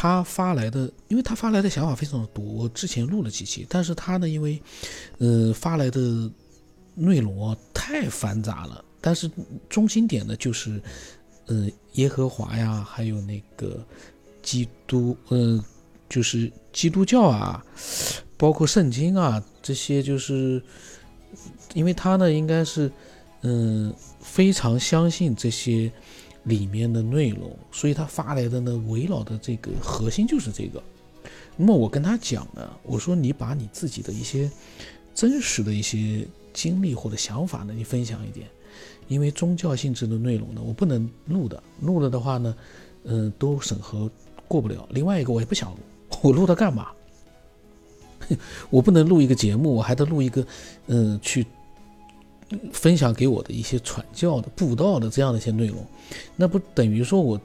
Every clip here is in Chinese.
他发来的，因为他发来的想法非常的多，我之前录了几期，但是他呢，因为，呃，发来的内容太繁杂了，但是中心点呢就是，呃，耶和华呀，还有那个基督，呃，就是基督教啊，包括圣经啊这些，就是因为他呢应该是，嗯，非常相信这些。里面的内容，所以他发来的呢，围绕的这个核心就是这个。那么我跟他讲呢，我说你把你自己的一些真实的一些经历或者想法呢，你分享一点，因为宗教性质的内容呢，我不能录的，录了的话呢，嗯，都审核过不了。另外一个我也不想录，我录它干嘛？我不能录一个节目，我还得录一个，嗯，去。分享给我的一些传教的、布道的这样的一些内容，那不等于说我，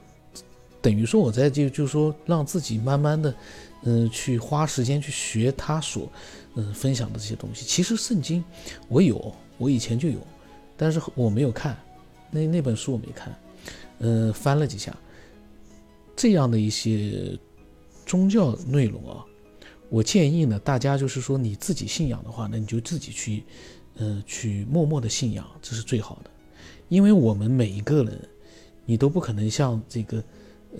等于说我在就就说让自己慢慢的，嗯，去花时间去学他所，嗯，分享的这些东西。其实圣经我有，我以前就有，但是我没有看，那那本书我没看，嗯，翻了几下，这样的一些宗教内容啊，我建议呢，大家就是说你自己信仰的话，那你就自己去。嗯，去默默的信仰，这是最好的，因为我们每一个人，你都不可能像这个，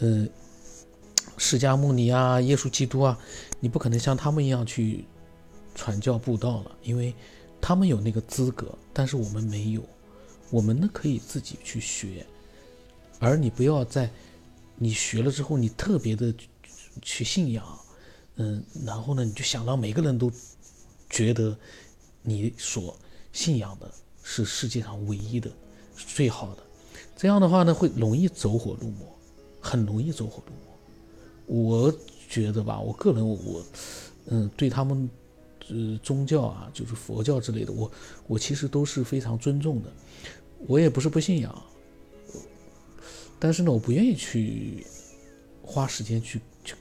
呃，释迦牟尼啊、耶稣基督啊，你不可能像他们一样去传教布道了，因为他们有那个资格，但是我们没有，我们呢可以自己去学，而你不要在你学了之后，你特别的去信仰，嗯，然后呢，你就想让每个人都觉得你所。信仰的是世界上唯一的、最好的，这样的话呢，会容易走火入魔，很容易走火入魔。我觉得吧，我个人我，嗯，对他们，呃，宗教啊，就是佛教之类的，我我其实都是非常尊重的。我也不是不信仰，但是呢，我不愿意去花时间去去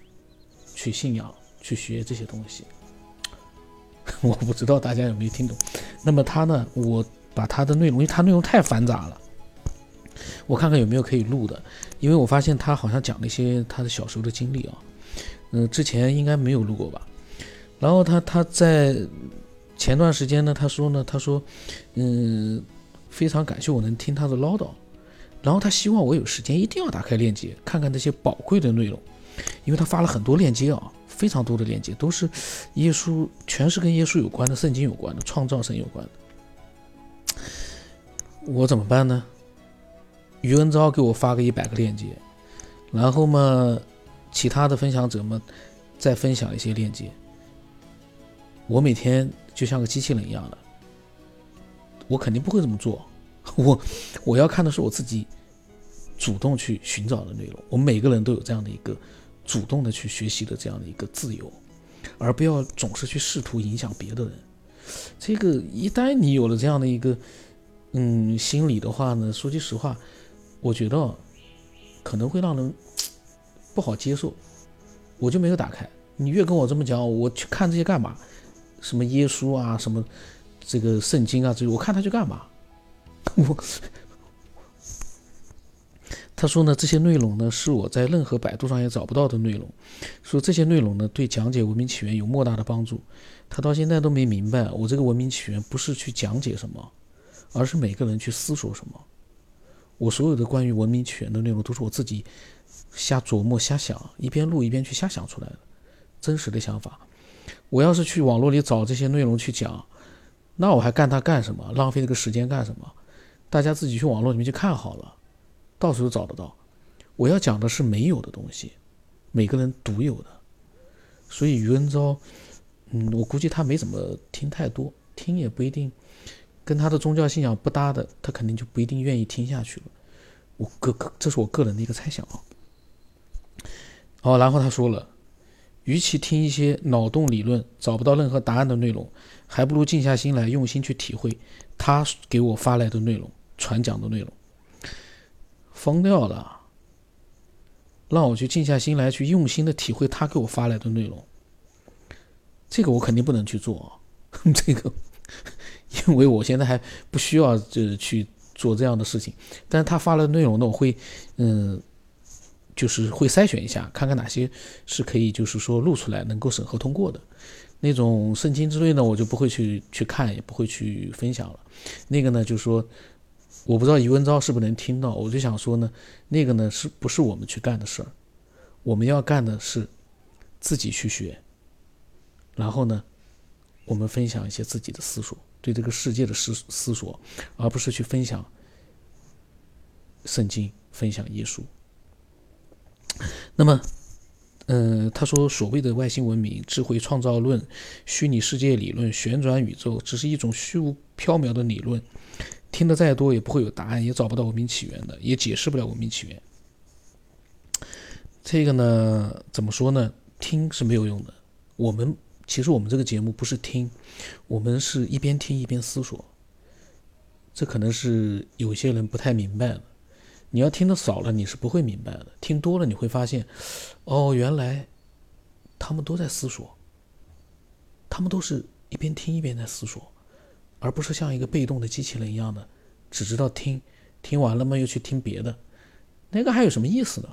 去信仰、去学这些东西。我不知道大家有没有听懂。那么他呢？我把他的内容，因为他内容太繁杂了，我看看有没有可以录的。因为我发现他好像讲了一些他的小时候的经历啊，嗯，之前应该没有录过吧。然后他他在前段时间呢，他说呢，他说，嗯，非常感谢我能听他的唠叨，然后他希望我有时间一定要打开链接，看看那些宝贵的内容，因为他发了很多链接啊。非常多的链接都是耶稣，全是跟耶稣有关的，圣经有关的，创造神有关的。我怎么办呢？余文昭给我发个一百个链接，然后嘛，其他的分享者们再分享一些链接。我每天就像个机器人一样的，我肯定不会这么做。我我要看的是我自己主动去寻找的内容。我们每个人都有这样的一个。主动的去学习的这样的一个自由，而不要总是去试图影响别的人。这个一旦你有了这样的一个嗯心理的话呢，说句实话，我觉得可能会让人不好接受。我就没有打开。你越跟我这么讲，我去看这些干嘛？什么耶稣啊，什么这个圣经啊，这我看他去干嘛？我。他说呢，这些内容呢是我在任何百度上也找不到的内容。说这些内容呢对讲解文明起源有莫大的帮助。他到现在都没明白，我这个文明起源不是去讲解什么，而是每个人去思索什么。我所有的关于文明起源的内容都是我自己瞎琢磨、瞎想，一边录一边去瞎想出来的真实的想法。我要是去网络里找这些内容去讲，那我还干它干什么？浪费这个时间干什么？大家自己去网络里面去看好了。到处都找得到。我要讲的是没有的东西，每个人独有的。所以余恩昭，嗯，我估计他没怎么听太多，听也不一定，跟他的宗教信仰不搭的，他肯定就不一定愿意听下去了。我个个，这是我个人的一个猜想啊。哦，然后他说了，与其听一些脑洞理论找不到任何答案的内容，还不如静下心来用心去体会他给我发来的内容、传讲的内容。疯掉了！让我去静下心来，去用心的体会他给我发来的内容。这个我肯定不能去做，这个，因为我现在还不需要就是去做这样的事情。但是他发了内容呢，我会，嗯，就是会筛选一下，看看哪些是可以，就是说录出来能够审核通过的。那种圣经之类呢，我就不会去去看，也不会去分享了。那个呢，就是说，我不知道余文昭是不是能听到，我就想说呢，那个呢是不是我们去干的事儿？我们要干的是自己去学，然后呢，我们分享一些自己的思索，对这个世界的思思索，而不是去分享圣经，分享耶稣。那么，嗯，他说，所谓的外星文明、智慧创造论、虚拟世界理论、旋转宇宙，只是一种虚无缥缈的理论，听得再多也不会有答案，也找不到文明起源的，也解释不了文明起源。这个呢，怎么说呢？听是没有用的。我们其实我们这个节目不是听，我们是一边听一边思索。这可能是有些人不太明白了。你要听的少了，你是不会明白的；听多了，你会发现，哦，原来他们都在思索，他们都是一边听一边在思索，而不是像一个被动的机器人一样的，只知道听，听完了嘛又去听别的，那个还有什么意思呢？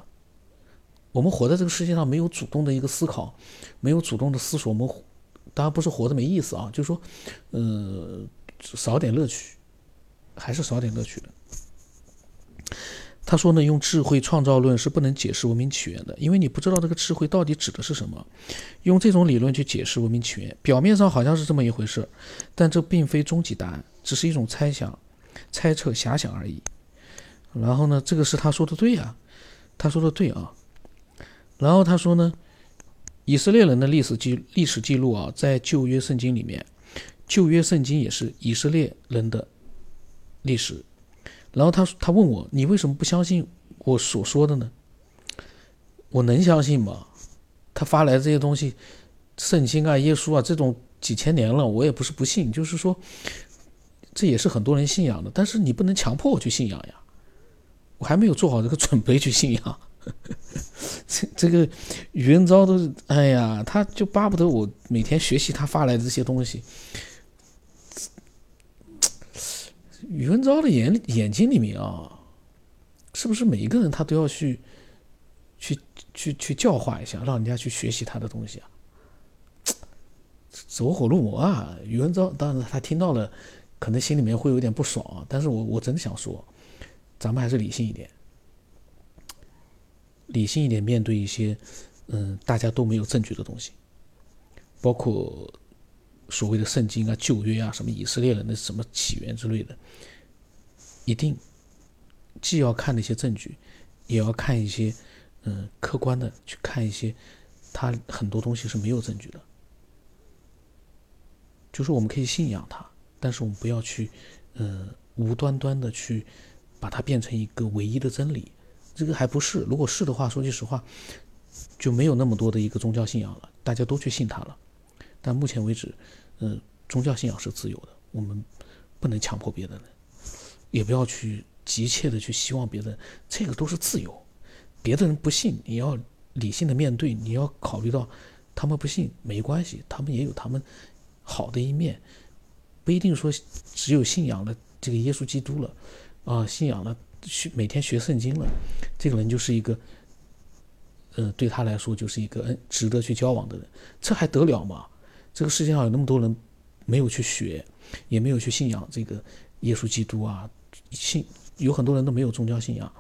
我们活在这个世界上，没有主动的一个思考，没有主动的思索，我们当然不是活的没意思啊，就是说，呃，少点乐趣，还是少点乐趣的。他说呢，用智慧创造论是不能解释文明起源的，因为你不知道这个智慧到底指的是什么。用这种理论去解释文明起源，表面上好像是这么一回事，但这并非终极答案，只是一种猜想、猜测、遐想而已。然后呢，这个是他说的对啊，他说的对啊。然后他说呢，以色列人的历史记历史记录啊，在旧约圣经里面，旧约圣经也是以色列人的历史。然后他他问我，你为什么不相信我所说的呢？我能相信吗？他发来这些东西，圣经啊、耶稣啊这种几千年了，我也不是不信，就是说，这也是很多人信仰的。但是你不能强迫我去信仰呀，我还没有做好这个准备去信仰。这这个宇文昭都是，哎呀，他就巴不得我每天学习他发来的这些东西。宇文昭的眼眼睛里面啊，是不是每一个人他都要去，去去去教化一下，让人家去学习他的东西啊？走火入魔啊！宇文昭当然他听到了，可能心里面会有点不爽，但是我我真的想说，咱们还是理性一点，理性一点面对一些嗯大家都没有证据的东西，包括。所谓的圣经啊、旧约啊、什么以色列人的什么起源之类的，一定既要看那些证据，也要看一些嗯客观的去看一些，他很多东西是没有证据的。就是我们可以信仰他，但是我们不要去嗯无端端的去把它变成一个唯一的真理。这个还不是，如果是的话，说句实话，就没有那么多的一个宗教信仰了，大家都去信他了。但目前为止。嗯，宗教信仰是自由的，我们不能强迫别的人，也不要去急切的去希望别人，这个都是自由。别的人不信，你要理性的面对，你要考虑到他们不信没关系，他们也有他们好的一面，不一定说只有信仰了这个耶稣基督了，啊，信仰了学每天学圣经了，这个人就是一个，呃，对他来说就是一个嗯值得去交往的人，这还得了吗？这个世界上有那么多人没有去学，也没有去信仰这个耶稣基督啊，信有很多人都没有宗教信仰，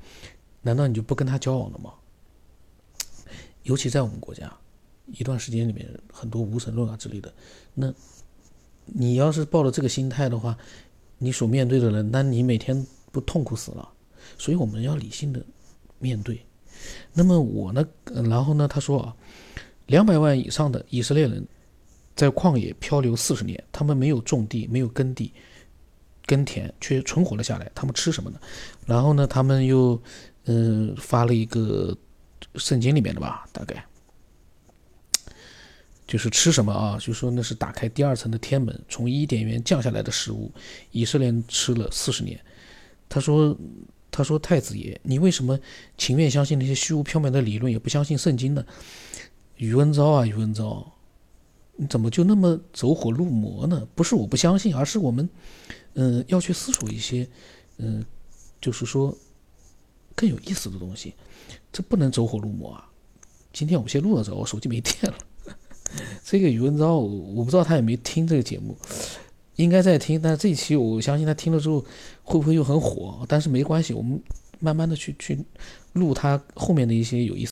难道你就不跟他交往了吗？尤其在我们国家，一段时间里面很多无神论啊之类的，那你要是抱着这个心态的话，你所面对的人，那你每天不痛苦死了？所以我们要理性的面对。那么我呢，然后呢，他说啊，两百万以上的以色列人。在旷野漂流四十年，他们没有种地，没有耕地、耕田，却存活了下来。他们吃什么呢？然后呢，他们又，嗯，发了一个圣经里面的吧，大概就是吃什么啊？就说那是打开第二层的天门，从伊甸园降下来的食物。以色列吃了四十年。他说：“他说太子爷，你为什么情愿相信那些虚无缥缈的理论，也不相信圣经呢？”宇文昭啊，宇文昭。你怎么就那么走火入魔呢？不是我不相信，而是我们，嗯，要去思索一些，嗯，就是说，更有意思的东西，这不能走火入魔啊！今天我们先录到这，我手机没电了。这个宇文昭，我不知道他有没有听这个节目，应该在听。但这一期我相信他听了之后会不会又很火？但是没关系，我们慢慢的去去录他后面的一些有意思。